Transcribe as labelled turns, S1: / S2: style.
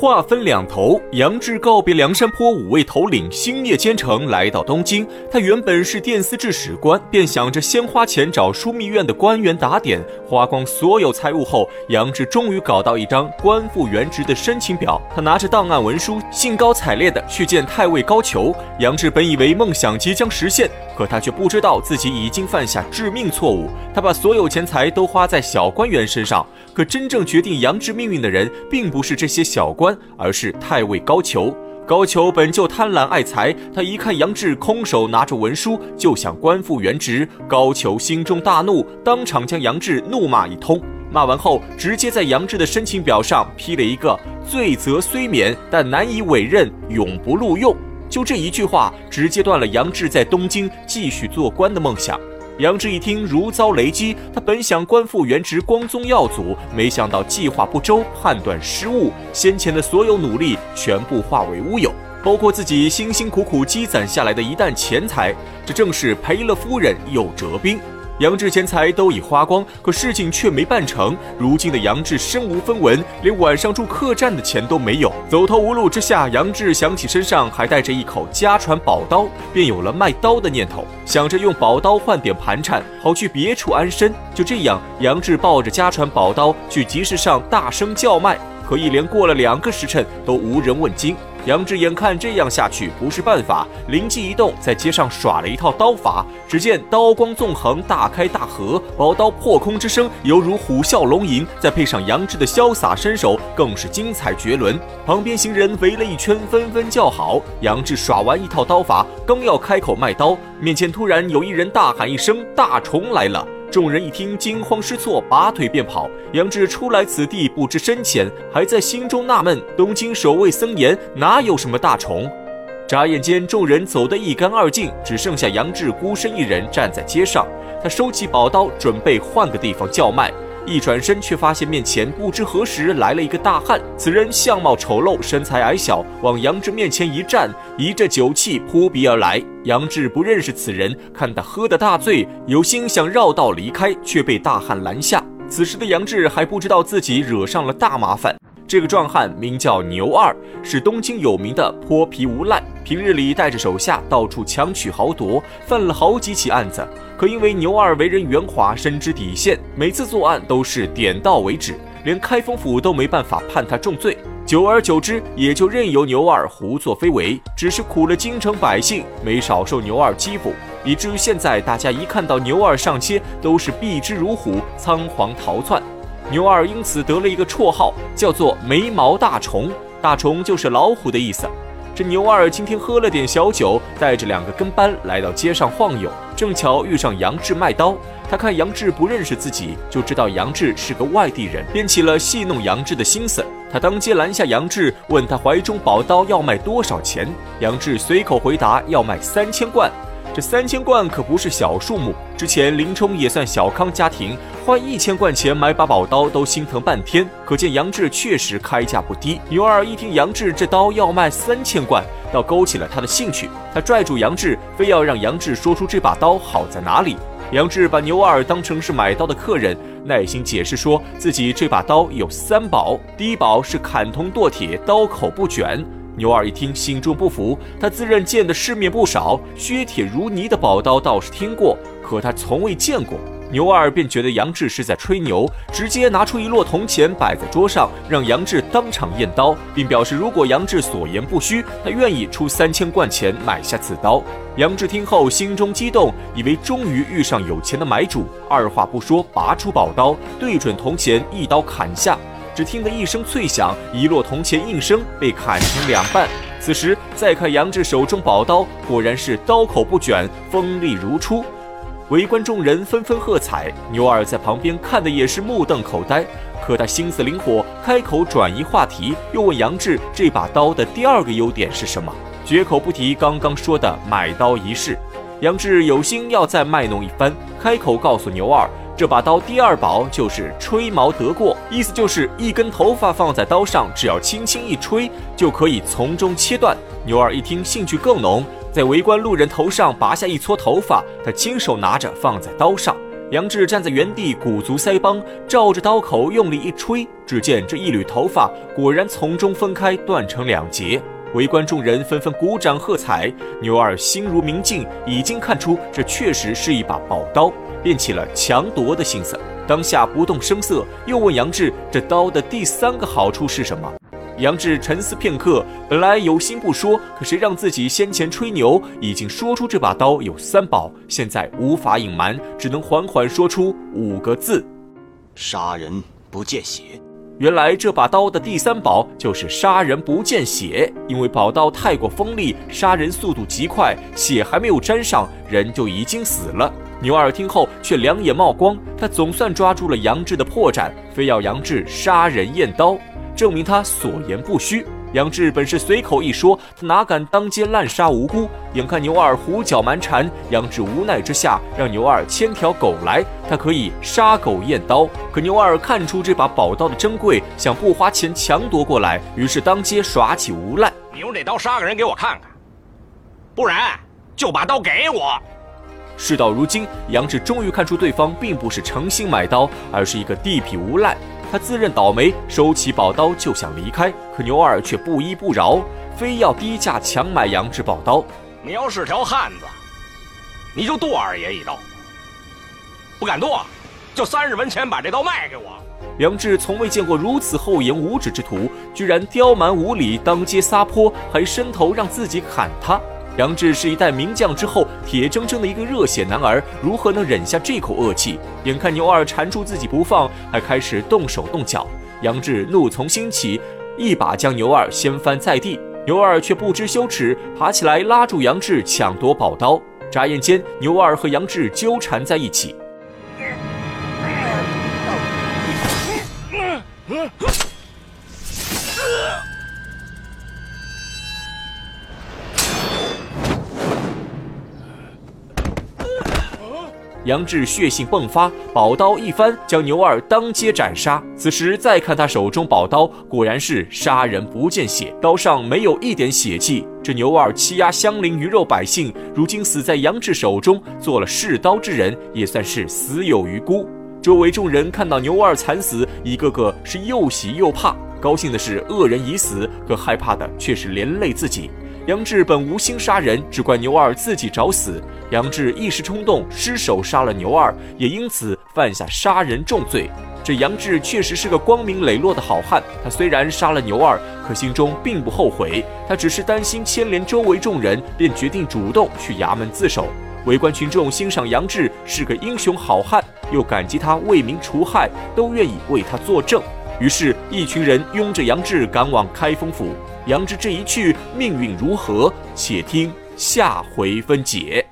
S1: 话分两头，杨志告别梁山泊五位头领，星夜兼程来到东京。他原本是殿司制史官，便想着先花钱找枢密院的官员打点，花光所有财物后，杨志终于搞到一张官复原职的申请表。他拿着档案文书，兴高采烈地去见太尉高俅。杨志本以为梦想即将实现，可他却不知道自己已经犯下致命错误。他把所有钱财都花在小官员身上，可真正决定杨志命运的人，并不是这些小官。而是太尉高俅。高俅本就贪婪爱财，他一看杨志空手拿着文书就想官复原职，高俅心中大怒，当场将杨志怒骂一通。骂完后，直接在杨志的申请表上批了一个“罪责虽免，但难以委任，永不录用”。就这一句话，直接断了杨志在东京继续做官的梦想。杨志一听，如遭雷击。他本想官复原职，光宗耀祖，没想到计划不周，判断失误，先前的所有努力全部化为乌有，包括自己辛辛苦苦积攒下来的一担钱财，这正是赔了夫人又折兵。杨志钱财都已花光，可事情却没办成。如今的杨志身无分文，连晚上住客栈的钱都没有。走投无路之下，杨志想起身上还带着一口家传宝刀，便有了卖刀的念头，想着用宝刀换点盘缠，好去别处安身。就这样，杨志抱着家传宝刀去集市上大声叫卖，可一连过了两个时辰，都无人问津。杨志眼看这样下去不是办法，灵机一动，在街上耍了一套刀法。只见刀光纵横，大开大合，宝刀破空之声犹如虎啸龙吟，再配上杨志的潇洒身手，更是精彩绝伦。旁边行人围了一圈，纷纷叫好。杨志耍完一套刀法，刚要开口卖刀，面前突然有一人大喊一声：“大虫来了！”众人一听，惊慌失措，拔腿便跑。杨志初来此地，不知深浅，还在心中纳闷：东京守卫森严，哪有什么大虫？眨眼间，众人走得一干二净，只剩下杨志孤身一人站在街上。他收起宝刀，准备换个地方叫卖。一转身，却发现面前不知何时来了一个大汉。此人相貌丑陋，身材矮小，往杨志面前一站，一阵酒气扑鼻而来。杨志不认识此人，看他喝得大醉，有心想绕道离开，却被大汉拦下。此时的杨志还不知道自己惹上了大麻烦。这个壮汉名叫牛二，是东京有名的泼皮无赖，平日里带着手下到处强取豪夺，犯了好几起案子。可因为牛二为人圆滑，深知底线，每次作案都是点到为止，连开封府都没办法判他重罪。久而久之，也就任由牛二胡作非为，只是苦了京城百姓，没少受牛二欺负，以至于现在大家一看到牛二上街，都是避之如虎，仓皇逃窜。牛二因此得了一个绰号，叫做“眉毛大虫”，大虫就是老虎的意思。这牛二今天喝了点小酒，带着两个跟班来到街上晃悠，正巧遇上杨志卖刀。他看杨志不认识自己，就知道杨志是个外地人，便起了戏弄杨志的心思。他当街拦下杨志，问他怀中宝刀要卖多少钱。杨志随口回答要卖三千贯。这三千贯可不是小数目。之前林冲也算小康家庭，花一千贯钱买把宝刀都心疼半天，可见杨志确实开价不低。牛二一听杨志这刀要卖三千贯，倒勾起了他的兴趣。他拽住杨志，非要让杨志说出这把刀好在哪里。杨志把牛二当成是买刀的客人，耐心解释说自己这把刀有三宝：第一宝是砍铜剁铁，刀口不卷。牛二一听，心中不服。他自认见的世面不少，削铁如泥的宝刀倒是听过，可他从未见过。牛二便觉得杨志是在吹牛，直接拿出一摞铜钱摆在桌上，让杨志当场验刀，并表示如果杨志所言不虚，他愿意出三千贯钱买下此刀。杨志听后心中激动，以为终于遇上有钱的买主，二话不说，拔出宝刀，对准铜钱一刀砍下。只听得一声脆响，一摞铜钱应声被砍成两半。此时再看杨志手中宝刀，果然是刀口不卷，锋利如初。围观众人纷纷喝彩，牛二在旁边看的也是目瞪口呆。可他心思灵活，开口转移话题，又问杨志这把刀的第二个优点是什么，绝口不提刚刚说的买刀一事。杨志有心要再卖弄一番，开口告诉牛二。这把刀第二宝就是吹毛得过，意思就是一根头发放在刀上，只要轻轻一吹，就可以从中切断。牛二一听，兴趣更浓，在围观路人头上拔下一撮头发，他亲手拿着放在刀上。杨志站在原地，鼓足腮帮，照着刀口用力一吹，只见这一缕头发果然从中分开，断成两截。围观众人纷纷鼓掌喝彩。牛二心如明镜，已经看出这确实是一把宝刀，便起了强夺的心思。当下不动声色，又问杨志：“这刀的第三个好处是什么？”杨志沉思片刻，本来有心不说，可谁让自己先前吹牛已经说出这把刀有三宝，现在无法隐瞒，只能缓缓说出五个字：“
S2: 杀人不见血。”
S1: 原来这把刀的第三宝就是杀人不见血，因为宝刀太过锋利，杀人速度极快，血还没有沾上，人就已经死了。牛二听后却两眼冒光，他总算抓住了杨志的破绽，非要杨志杀人验刀。证明他所言不虚。杨志本是随口一说，他哪敢当街滥杀无辜？眼看牛二胡搅蛮缠，杨志无奈之下让牛二牵条狗来，他可以杀狗验刀。可牛二看出这把宝刀的珍贵，想不花钱强夺过来，于是当街耍起无赖。
S3: 你用这刀杀个人给我看看，不然就把刀给我。
S1: 事到如今，杨志终于看出对方并不是诚心买刀，而是一个地痞无赖。他自认倒霉，收起宝刀就想离开，可牛二却不依不饶，非要低价强买杨志宝刀。
S3: 你要是条汉子，你就剁二爷一刀；不敢剁，就三十文钱把这刀卖给我。
S1: 杨志从未见过如此厚颜无耻之徒，居然刁蛮无理，当街撒泼，还伸头让自己砍他。杨志是一代名将之后，铁铮铮的一个热血男儿，如何能忍下这口恶气？眼看牛二缠住自己不放，还开始动手动脚，杨志怒从心起，一把将牛二掀翻在地。牛二却不知羞耻，爬起来拉住杨志，抢夺宝刀。眨眼间，牛二和杨志纠缠在一起。杨志血性迸发，宝刀一翻，将牛二当街斩杀。此时再看他手中宝刀，果然是杀人不见血，刀上没有一点血迹。这牛二欺压乡邻鱼肉百姓，如今死在杨志手中，做了试刀之人，也算是死有余辜。周围众人看到牛二惨死，一个个是又喜又怕。高兴的是恶人已死，可害怕的却是连累自己。杨志本无心杀人，只怪牛二自己找死。杨志一时冲动，失手杀了牛二，也因此犯下杀人重罪。这杨志确实是个光明磊落的好汉。他虽然杀了牛二，可心中并不后悔。他只是担心牵连周围众人，便决定主动去衙门自首。围观群众欣赏杨志是个英雄好汉，又感激他为民除害，都愿意为他作证。于是，一群人拥着杨志赶往开封府。杨志这一去，命运如何？且听下回分解。